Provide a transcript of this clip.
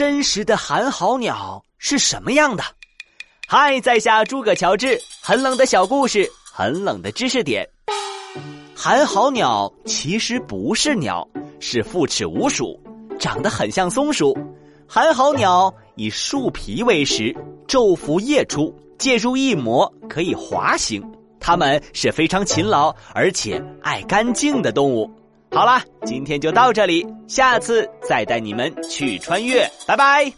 真实的寒号鸟是什么样的？嗨，在下诸葛乔治，很冷的小故事，很冷的知识点。寒号鸟其实不是鸟，是复齿鼯鼠，长得很像松鼠。寒号鸟以树皮为食，昼伏夜出，借助翼膜可以滑行。它们是非常勤劳而且爱干净的动物。好啦，今天就到这里，下次再带你们去穿越，拜拜。